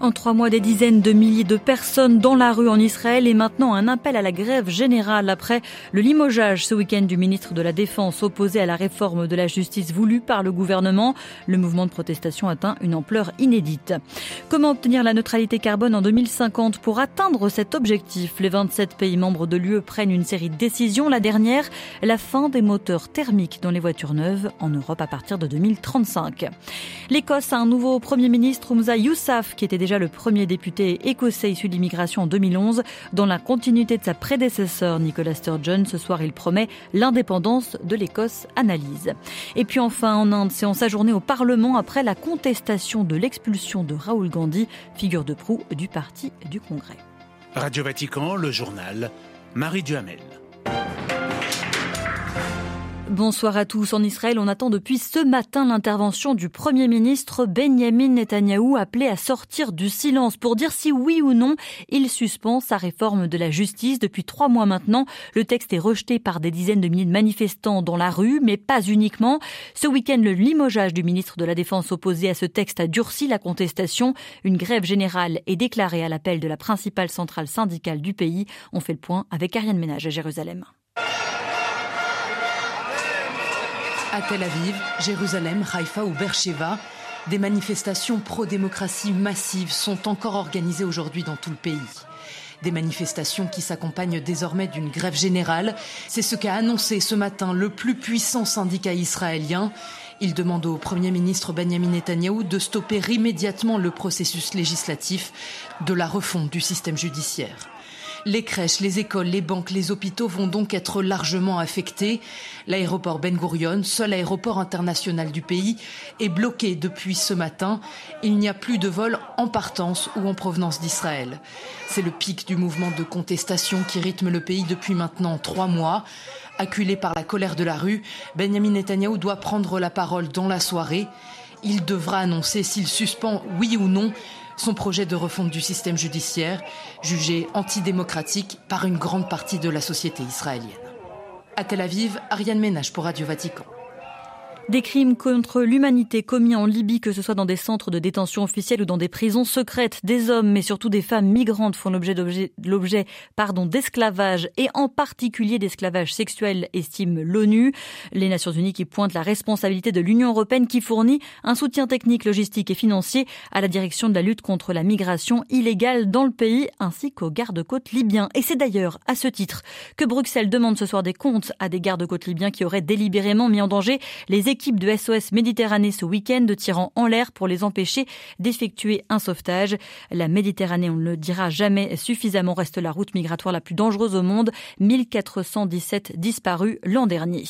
En trois mois, des dizaines de milliers de personnes dans la rue en Israël et maintenant un appel à la grève générale après le limogeage ce week-end du ministre de la Défense opposé à la réforme de la justice voulue par le gouvernement. Le mouvement de protestation atteint une ampleur inédite. Comment obtenir la neutralité carbone en 2050 pour atteindre cet objectif? Les 27 pays membres de l'UE prennent une série de décisions. La dernière, la fin des moteurs thermiques dans les voitures neuves en Europe à partir de 2035. L'Écosse a un nouveau Premier ministre, Moussa Youssaf, qui était déjà le premier député écossais issu de l'immigration en 2011. Dans la continuité de sa prédécesseur Nicola Sturgeon, ce soir il promet l'indépendance de l'Écosse, analyse. Et puis enfin en Inde, séance ajournée au Parlement après la contestation de l'expulsion de Raoul Gandhi, figure de proue du parti du Congrès. Radio Vatican, le journal, Marie Duhamel. Bonsoir à tous. En Israël, on attend depuis ce matin l'intervention du Premier ministre Benjamin Netanyahou appelé à sortir du silence pour dire si oui ou non il suspend sa réforme de la justice. Depuis trois mois maintenant, le texte est rejeté par des dizaines de milliers de manifestants dans la rue, mais pas uniquement. Ce week-end, le limogeage du ministre de la Défense opposé à ce texte a durci la contestation. Une grève générale est déclarée à l'appel de la principale centrale syndicale du pays. On fait le point avec Ariane Ménage à Jérusalem. À Tel Aviv, Jérusalem, Haïfa ou Beersheba, des manifestations pro-démocratie massives sont encore organisées aujourd'hui dans tout le pays. Des manifestations qui s'accompagnent désormais d'une grève générale. C'est ce qu'a annoncé ce matin le plus puissant syndicat israélien. Il demande au Premier ministre Benjamin Netanyahou de stopper immédiatement le processus législatif de la refonte du système judiciaire. Les crèches, les écoles, les banques, les hôpitaux vont donc être largement affectés. L'aéroport Ben Gurion, seul aéroport international du pays, est bloqué depuis ce matin. Il n'y a plus de vols en partance ou en provenance d'Israël. C'est le pic du mouvement de contestation qui rythme le pays depuis maintenant trois mois. Acculé par la colère de la rue, Benjamin Netanyahu doit prendre la parole dans la soirée. Il devra annoncer s'il suspend, oui ou non, son projet de refonte du système judiciaire, jugé antidémocratique par une grande partie de la société israélienne. À Tel Aviv, Ariane Ménage pour Radio Vatican. Des crimes contre l'humanité commis en Libye, que ce soit dans des centres de détention officiels ou dans des prisons secrètes, des hommes, mais surtout des femmes migrantes font l'objet d'esclavage et en particulier d'esclavage sexuel, estime l'ONU. Les Nations Unies qui pointent la responsabilité de l'Union européenne qui fournit un soutien technique, logistique et financier à la direction de la lutte contre la migration illégale dans le pays ainsi qu'aux gardes-côtes libyens. Et c'est d'ailleurs à ce titre que Bruxelles demande ce soir des comptes à des gardes-côtes libyens qui auraient délibérément mis en danger les équipe de SOS Méditerranée ce week-end, tirant en l'air pour les empêcher d'effectuer un sauvetage. La Méditerranée, on ne le dira jamais suffisamment, reste la route migratoire la plus dangereuse au monde. 1417 disparus l'an dernier.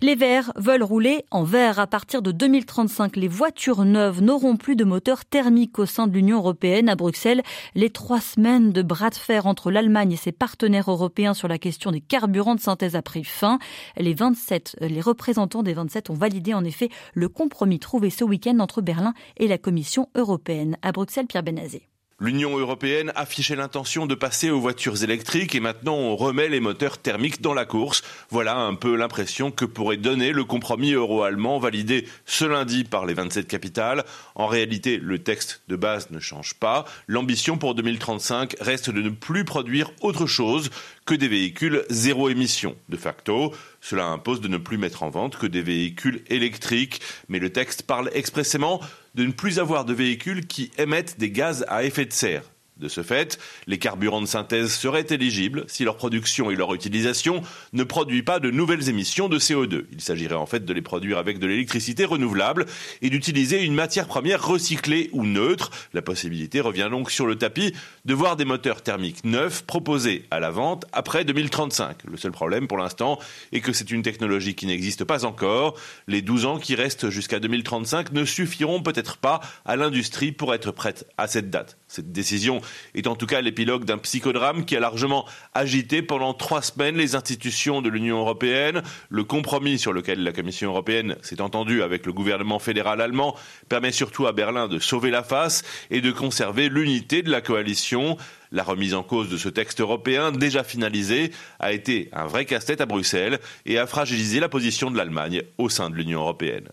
Les Verts veulent rouler en vert. À partir de 2035, les voitures neuves n'auront plus de moteur thermique au sein de l'Union européenne. À Bruxelles, les trois semaines de bras de fer entre l'Allemagne et ses partenaires européens sur la question des carburants de synthèse a pris fin. Les 27, les représentants des 27 ont validé en effet le compromis trouvé ce week-end entre Berlin et la Commission européenne. À Bruxelles, Pierre Benazé. L'Union européenne affichait l'intention de passer aux voitures électriques et maintenant on remet les moteurs thermiques dans la course. Voilà un peu l'impression que pourrait donner le compromis euro-allemand validé ce lundi par les 27 capitales. En réalité, le texte de base ne change pas. L'ambition pour 2035 reste de ne plus produire autre chose que des véhicules zéro émission. De facto, cela impose de ne plus mettre en vente que des véhicules électriques. Mais le texte parle expressément de ne plus avoir de véhicules qui émettent des gaz à effet de serre. De ce fait, les carburants de synthèse seraient éligibles si leur production et leur utilisation ne produisent pas de nouvelles émissions de CO2. Il s'agirait en fait de les produire avec de l'électricité renouvelable et d'utiliser une matière première recyclée ou neutre. La possibilité revient donc sur le tapis de voir des moteurs thermiques neufs proposés à la vente après 2035. Le seul problème pour l'instant est que c'est une technologie qui n'existe pas encore. Les 12 ans qui restent jusqu'à 2035 ne suffiront peut-être pas à l'industrie pour être prête à cette date. Cette décision est en tout cas l'épilogue d'un psychodrame qui a largement agité pendant trois semaines les institutions de l'Union européenne. Le compromis sur lequel la Commission européenne s'est entendue avec le gouvernement fédéral allemand permet surtout à Berlin de sauver la face et de conserver l'unité de la coalition. La remise en cause de ce texte européen déjà finalisé a été un vrai casse-tête à Bruxelles et a fragilisé la position de l'Allemagne au sein de l'Union européenne.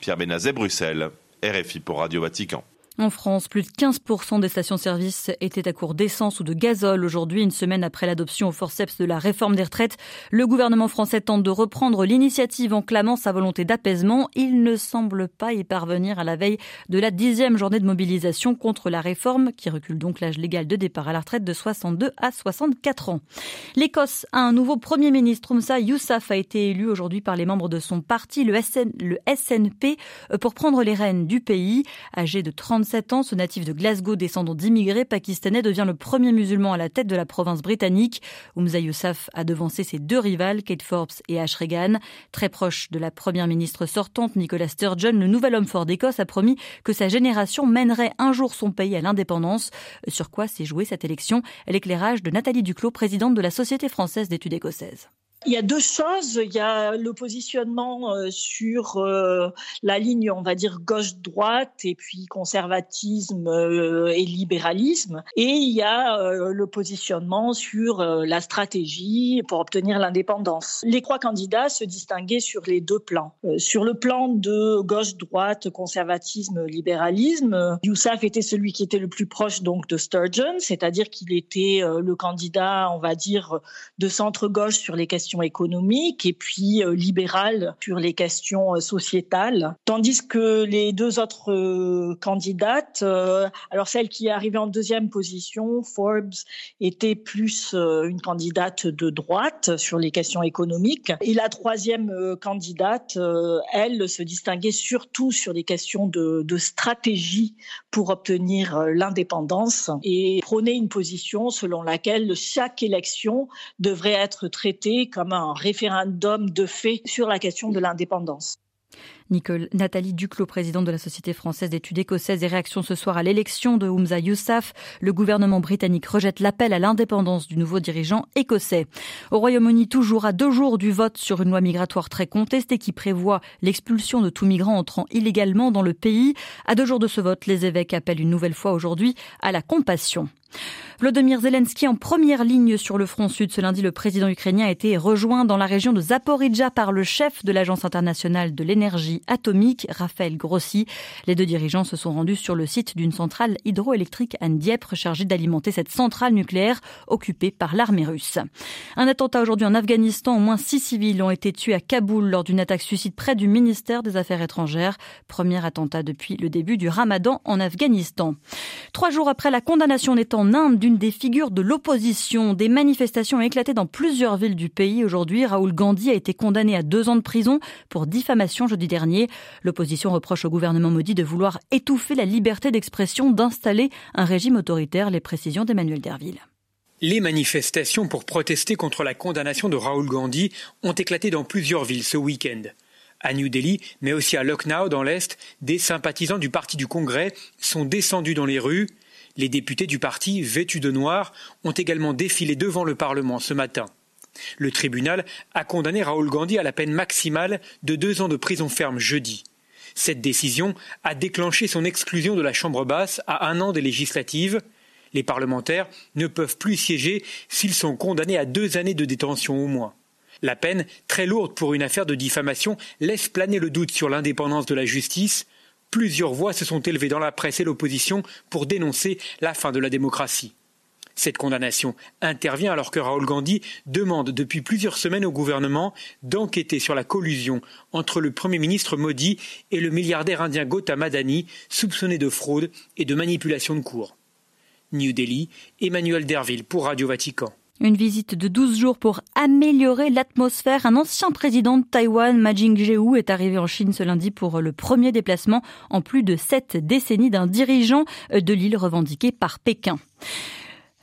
Pierre Benazet, Bruxelles, RFI pour Radio Vatican. En France, plus de 15% des stations-service étaient à court d'essence ou de gazole aujourd'hui, une semaine après l'adoption au forceps de la réforme des retraites. Le gouvernement français tente de reprendre l'initiative en clamant sa volonté d'apaisement. Il ne semble pas y parvenir à la veille de la dixième journée de mobilisation contre la réforme, qui recule donc l'âge légal de départ à la retraite de 62 à 64 ans. L'Écosse a un nouveau Premier ministre. Moussa Youssaf a été élu aujourd'hui par les membres de son parti, le, le SNP, pour prendre les rênes du pays. Âgé de 30 27 ans, ce natif de Glasgow, descendant d'immigrés pakistanais, devient le premier musulman à la tête de la province britannique. Oumza Yousaf a devancé ses deux rivales, Kate Forbes et Ash Regan. Très proche de la première ministre sortante, Nicola Sturgeon, le nouvel homme fort d'Écosse a promis que sa génération mènerait un jour son pays à l'indépendance. Sur quoi s'est jouée cette élection? L'éclairage de Nathalie Duclos, présidente de la Société française d'études écossaises. Il y a deux choses. Il y a le positionnement euh, sur euh, la ligne, on va dire, gauche-droite, et puis conservatisme euh, et libéralisme. Et il y a le positionnement sur la stratégie pour obtenir l'indépendance. Les trois candidats se distinguaient sur les deux plans. Sur le plan de gauche-droite, conservatisme, libéralisme, Youssef était celui qui était le plus proche donc de Sturgeon, c'est-à-dire qu'il était le candidat, on va dire, de centre-gauche sur les questions économiques et puis euh, libérale sur les questions euh, sociétales. Tandis que les deux autres euh, candidates, alors celle qui est arrivée en deuxième position, Forbes, était plus une candidate de droite sur les questions économiques. Et la troisième candidate, elle, se distinguait surtout sur les questions de, de stratégie pour obtenir l'indépendance et prônait une position selon laquelle chaque élection devrait être traitée comme un référendum de fait sur la question de l'indépendance. Nathalie Duclos, présidente de la Société française d'études écossaises et réactions ce soir à l'élection de Humza Yousaf. Le gouvernement britannique rejette l'appel à l'indépendance du nouveau dirigeant écossais. Au Royaume-Uni, toujours à deux jours du vote sur une loi migratoire très contestée qui prévoit l'expulsion de tout migrant entrant illégalement dans le pays. À deux jours de ce vote, les évêques appellent une nouvelle fois aujourd'hui à la compassion. Vladimir Zelensky en première ligne sur le front sud. Ce lundi, le président ukrainien a été rejoint dans la région de Zaporizhia par le chef de l'Agence internationale de l'énergie atomique, Raphaël Grossi. Les deux dirigeants se sont rendus sur le site d'une centrale hydroélectrique à Dieppe chargée d'alimenter cette centrale nucléaire occupée par l'armée russe. Un attentat aujourd'hui en Afghanistan. Au moins six civils ont été tués à Kaboul lors d'une attaque suicide près du ministère des Affaires étrangères. Premier attentat depuis le début du ramadan en Afghanistan. Trois jours après la condamnation en en Inde d'une des figures de l'opposition. Des manifestations ont éclaté dans plusieurs villes du pays. Aujourd'hui, Raoul Gandhi a été condamné à deux ans de prison pour diffamation jeudi dernier. L'opposition reproche au gouvernement maudit de vouloir étouffer la liberté d'expression, d'installer un régime autoritaire. Les précisions d'Emmanuel Derville. Les manifestations pour protester contre la condamnation de Raoul Gandhi ont éclaté dans plusieurs villes ce week-end. À New Delhi, mais aussi à Lucknow dans l'Est, des sympathisants du Parti du Congrès sont descendus dans les rues. Les députés du parti, vêtus de noir, ont également défilé devant le Parlement ce matin. Le tribunal a condamné Raoul Gandhi à la peine maximale de deux ans de prison ferme jeudi. Cette décision a déclenché son exclusion de la Chambre basse à un an des législatives. Les parlementaires ne peuvent plus siéger s'ils sont condamnés à deux années de détention au moins. La peine, très lourde pour une affaire de diffamation, laisse planer le doute sur l'indépendance de la justice. Plusieurs voix se sont élevées dans la presse et l'opposition pour dénoncer la fin de la démocratie. Cette condamnation intervient alors que Raoul Gandhi demande depuis plusieurs semaines au gouvernement d'enquêter sur la collusion entre le Premier ministre Modi et le milliardaire indien Gautam Adani, soupçonné de fraude et de manipulation de cours. New Delhi, Emmanuel Derville pour Radio Vatican. Une visite de 12 jours pour améliorer l'atmosphère. Un ancien président de Taïwan, Ma Ying-jeou, est arrivé en Chine ce lundi pour le premier déplacement en plus de sept décennies d'un dirigeant de l'île revendiqué par Pékin.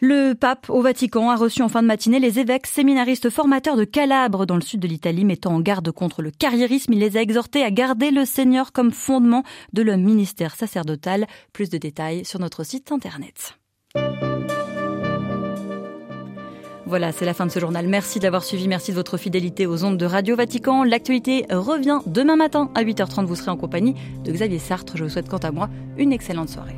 Le pape au Vatican a reçu en fin de matinée les évêques séminaristes formateurs de Calabre dans le sud de l'Italie, mettant en garde contre le carriérisme. Il les a exhortés à garder le Seigneur comme fondement de leur ministère sacerdotal. Plus de détails sur notre site internet. Voilà, c'est la fin de ce journal. Merci de l'avoir suivi, merci de votre fidélité aux ondes de Radio Vatican. L'actualité revient demain matin à 8h30. Vous serez en compagnie de Xavier Sartre. Je vous souhaite quant à moi une excellente soirée.